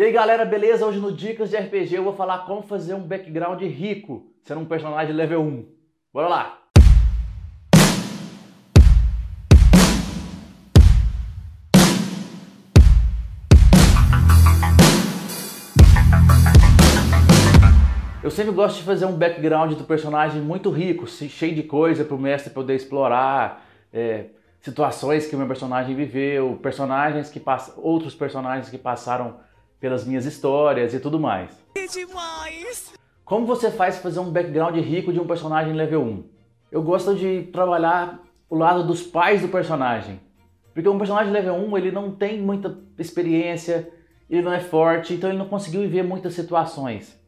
E aí galera, beleza? Hoje no Dicas de RPG eu vou falar como fazer um background rico sendo um personagem level 1. Bora lá! Eu sempre gosto de fazer um background do personagem muito rico, cheio de coisa para o mestre poder explorar, é, situações que o meu personagem viveu, personagens que outros personagens que passaram pelas minhas histórias e tudo mais. Que demais! Como você faz fazer um background rico de um personagem level 1? Eu gosto de trabalhar o lado dos pais do personagem. Porque um personagem level 1, ele não tem muita experiência, ele não é forte, então ele não conseguiu viver muitas situações.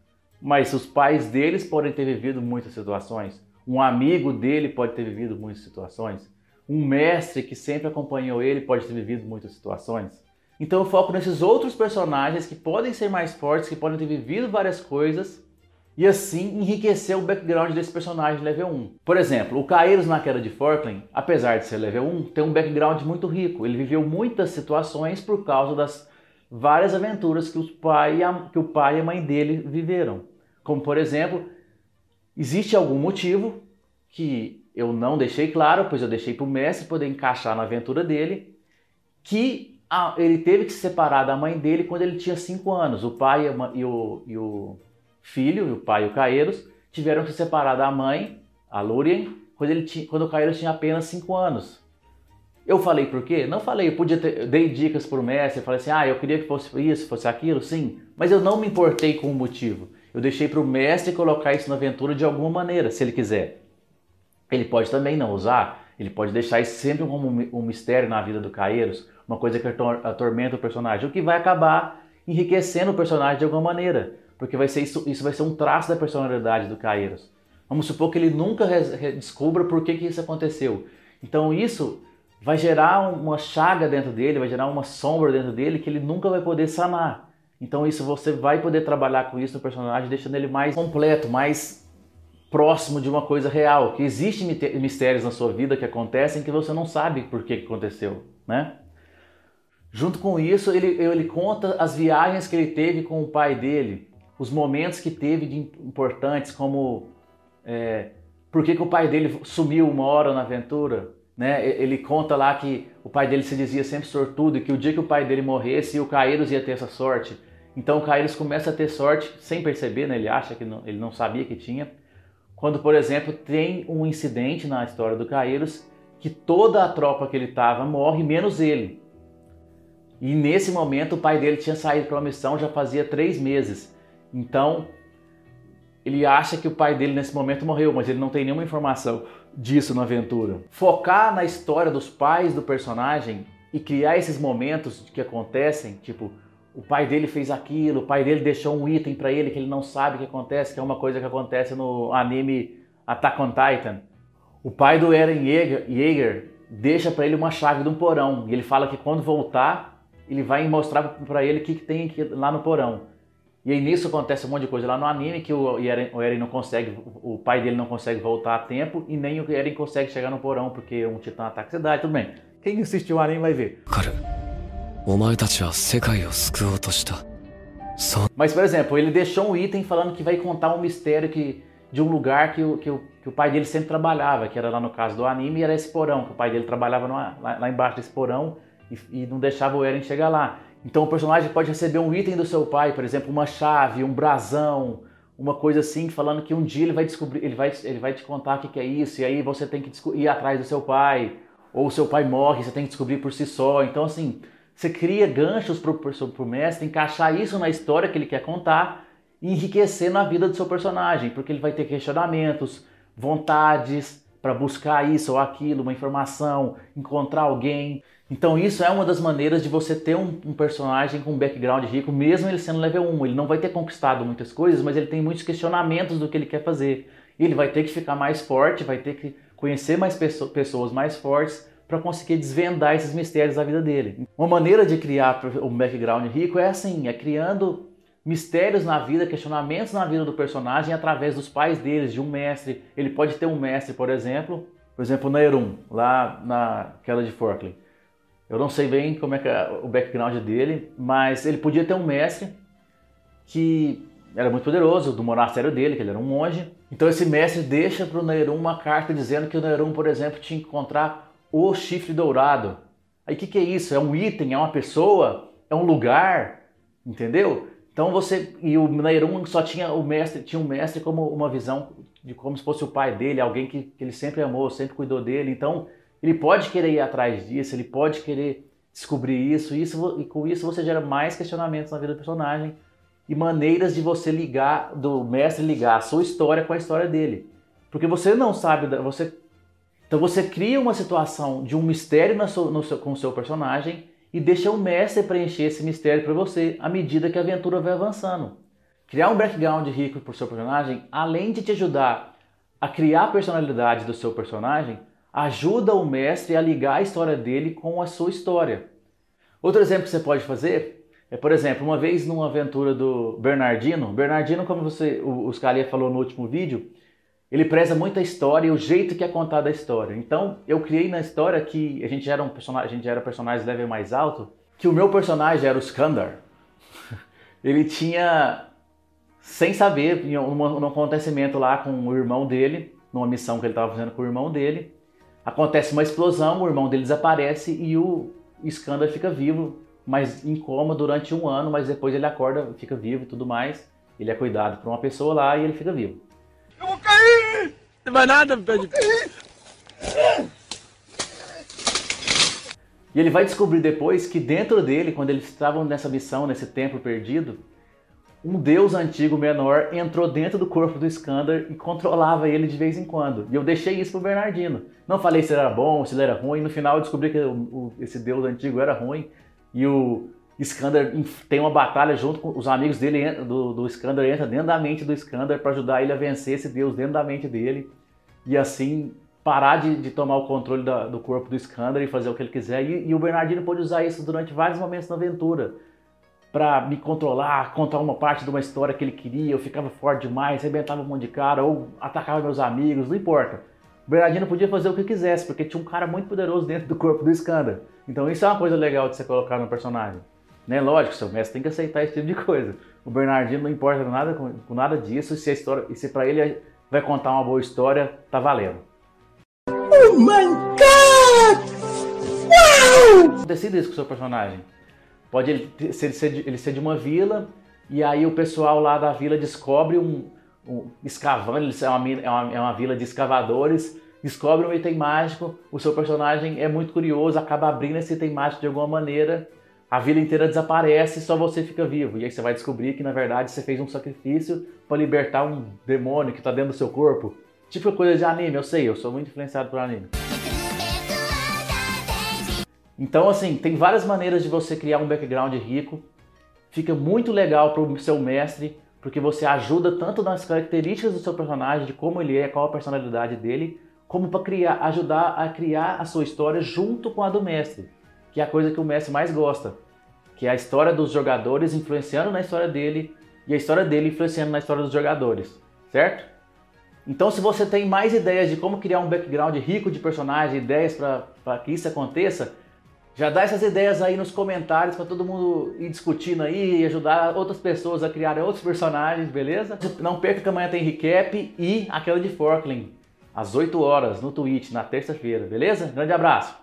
Mas os pais deles podem ter vivido muitas situações. Um amigo dele pode ter vivido muitas situações. Um mestre que sempre acompanhou ele pode ter vivido muitas situações. Então eu foco nesses outros personagens que podem ser mais fortes, que podem ter vivido várias coisas e assim enriquecer o background desse personagem level 1. Por exemplo, o Kairos na queda de Forkland, apesar de ser level 1, tem um background muito rico. Ele viveu muitas situações por causa das várias aventuras que, os pai a, que o pai e a mãe dele viveram. Como por exemplo, existe algum motivo que eu não deixei claro, pois eu deixei para o mestre poder encaixar na aventura dele, que ah, ele teve que se separar da mãe dele quando ele tinha 5 anos. O pai e o, e o filho, o pai e o Caeiros, tiveram que se separar da mãe, a Lurien, quando, ele tinha, quando o Caeiros tinha apenas 5 anos. Eu falei por quê? Não falei, eu podia ter, eu dei dicas para o mestre, falei assim, ah, eu queria que fosse isso, fosse aquilo, sim, mas eu não me importei com o motivo. Eu deixei para o mestre colocar isso na aventura de alguma maneira, se ele quiser. Ele pode também não usar, ele pode deixar isso sempre como um mistério na vida do Caeiros, uma coisa que atormenta o personagem, o que vai acabar enriquecendo o personagem de alguma maneira, porque vai ser isso, isso vai ser um traço da personalidade do Caeiros. Vamos supor que ele nunca descubra por que, que isso aconteceu. Então isso vai gerar uma chaga dentro dele, vai gerar uma sombra dentro dele que ele nunca vai poder sanar. Então isso você vai poder trabalhar com isso no personagem, deixando ele mais completo, mais próximo de uma coisa real. Que existem mistérios na sua vida que acontecem que você não sabe por que aconteceu, né? Junto com isso, ele, ele conta as viagens que ele teve com o pai dele, os momentos que teve de importantes, como é, por que, que o pai dele sumiu uma hora na aventura. Né? Ele conta lá que o pai dele se dizia sempre sortudo e que o dia que o pai dele morresse, o Caíros ia ter essa sorte. Então o Caíros começa a ter sorte sem perceber, né? ele acha que não, ele não sabia que tinha. Quando, por exemplo, tem um incidente na história do Caíros que toda a tropa que ele estava morre, menos ele. E nesse momento o pai dele tinha saído para uma missão já fazia três meses. Então ele acha que o pai dele nesse momento morreu, mas ele não tem nenhuma informação disso na aventura. Focar na história dos pais do personagem e criar esses momentos que acontecem, tipo, o pai dele fez aquilo, o pai dele deixou um item para ele que ele não sabe o que acontece, que é uma coisa que acontece no anime Attack on Titan. O pai do Eren Yeager deixa para ele uma chave de um porão e ele fala que quando voltar ele vai mostrar para ele o que, que tem lá no porão. E aí nisso acontece um monte de coisa lá no anime que o Eren, o Eren não consegue, o pai dele não consegue voltar a tempo e nem o Eren consegue chegar no porão porque um titã ataca a cidade, tudo bem. Quem assistiu o anime vai ver. Mas, por exemplo, ele deixou um item falando que vai contar um mistério que, de um lugar que o, que, o, que o pai dele sempre trabalhava, que era lá no caso do anime, e era esse porão, que o pai dele trabalhava lá, lá embaixo desse porão e, e não deixava o Eren chegar lá. Então o personagem pode receber um item do seu pai, por exemplo, uma chave, um brasão, uma coisa assim, falando que um dia ele vai descobrir, ele vai, ele vai te contar o que, que é isso, e aí você tem que ir atrás do seu pai, ou o seu pai morre, você tem que descobrir por si só. Então, assim, você cria ganchos para o mestre encaixar isso na história que ele quer contar e enriquecer na vida do seu personagem, porque ele vai ter questionamentos, vontades para buscar isso ou aquilo, uma informação, encontrar alguém. Então isso é uma das maneiras de você ter um, um, personagem com um background rico, mesmo ele sendo level 1. Ele não vai ter conquistado muitas coisas, mas ele tem muitos questionamentos do que ele quer fazer. Ele vai ter que ficar mais forte, vai ter que conhecer mais pessoas mais fortes para conseguir desvendar esses mistérios da vida dele. Uma maneira de criar um background rico é assim, é criando mistérios na vida, questionamentos na vida do personagem através dos pais deles, de um mestre. Ele pode ter um mestre, por exemplo, por exemplo, na Erum, lá na queda de Forkland. Eu não sei bem como é, é o background dele, mas ele podia ter um mestre que era muito poderoso, do monastério dele, que ele era um monge. Então esse mestre deixa para o Nerum uma carta dizendo que o Nerum, por exemplo, tinha que encontrar o chifre dourado. Aí o que, que é isso? É um item? É uma pessoa? É um lugar? Entendeu? Então você e o Nerum só tinha o mestre, tinha um mestre como uma visão de como se fosse o pai dele, alguém que, que ele sempre amou, sempre cuidou dele. Então ele pode querer ir atrás disso, ele pode querer descobrir isso, isso e com isso você gera mais questionamentos na vida do personagem e maneiras de você ligar, do mestre ligar a sua história com a história dele. Porque você não sabe, você então você cria uma situação de um mistério no seu, no seu, com o seu personagem e deixa o mestre preencher esse mistério para você à medida que a aventura vai avançando. Criar um background rico para o seu personagem, além de te ajudar a criar a personalidade do seu personagem, ajuda o mestre a ligar a história dele com a sua história. Outro exemplo que você pode fazer é, por exemplo, uma vez numa aventura do Bernardino, Bernardino, como você, o, o Scalia falou no último vídeo, ele preza muito a história e o jeito que é contada a história. Então, eu criei na história que a gente era um personagem, a gente era personagem level mais alto, que o meu personagem era o Skandar. ele tinha, sem saber, em um, acontecimento lá com o irmão dele, numa missão que ele estava fazendo com o irmão dele, acontece uma explosão, o irmão dele desaparece e o Skandar fica vivo mas em coma durante um ano, mas depois ele acorda, fica vivo e tudo mais. Ele é cuidado por uma pessoa lá e ele fica vivo. Não vai nada, pede. E ele vai descobrir depois que dentro dele, quando eles estavam nessa missão, nesse templo perdido, um deus antigo menor entrou dentro do corpo do Skandar e controlava ele de vez em quando. E eu deixei isso pro Bernardino. Não falei se ele era bom, se ele era ruim. No final eu descobri que esse deus antigo era ruim e o Skander tem uma batalha junto com os amigos dele, do, do Skander, entra dentro da mente do Skander para ajudar ele a vencer esse deus dentro da mente dele e assim parar de, de tomar o controle da, do corpo do Skander e fazer o que ele quiser. E, e o Bernardino pôde usar isso durante vários momentos na aventura para me controlar, contar uma parte de uma história que ele queria. Eu ficava forte demais, arrebentava um monte de cara ou atacava meus amigos, não importa. O Bernardino podia fazer o que quisesse, porque tinha um cara muito poderoso dentro do corpo do Skander. Então isso é uma coisa legal de você colocar no personagem. Né? Lógico, seu mestre tem que aceitar esse tipo de coisa. O Bernardino não importa nada com, com nada disso, se a história, e se para ele vai contar uma boa história, tá valendo. Oh my god! Uau! Decida isso com o seu personagem. Pode ele ser, ele ser de uma vila, e aí o pessoal lá da vila descobre um, um escavando, é uma, é, uma, é uma vila de escavadores, descobre um item mágico, o seu personagem é muito curioso, acaba abrindo esse item mágico de alguma maneira, a vila inteira desaparece e só você fica vivo. E aí você vai descobrir que na verdade você fez um sacrifício para libertar um demônio que está dentro do seu corpo. Tipo coisa de anime, eu sei, eu sou muito influenciado por anime. Então, assim, tem várias maneiras de você criar um background rico. Fica muito legal para o seu mestre porque você ajuda tanto nas características do seu personagem, de como ele é, qual a personalidade dele, como para criar, ajudar a criar a sua história junto com a do mestre, que é a coisa que o mestre mais gosta, que é a história dos jogadores influenciando na história dele e a história dele influenciando na história dos jogadores, certo? Então, se você tem mais ideias de como criar um background rico de personagem, ideias para que isso aconteça, já dá essas ideias aí nos comentários para todo mundo ir discutindo aí e ajudar outras pessoas a criarem outros personagens, beleza? Não perca que amanhã tem recap e aquela de Forkling, às 8 horas no Twitch, na terça-feira, beleza? Grande abraço!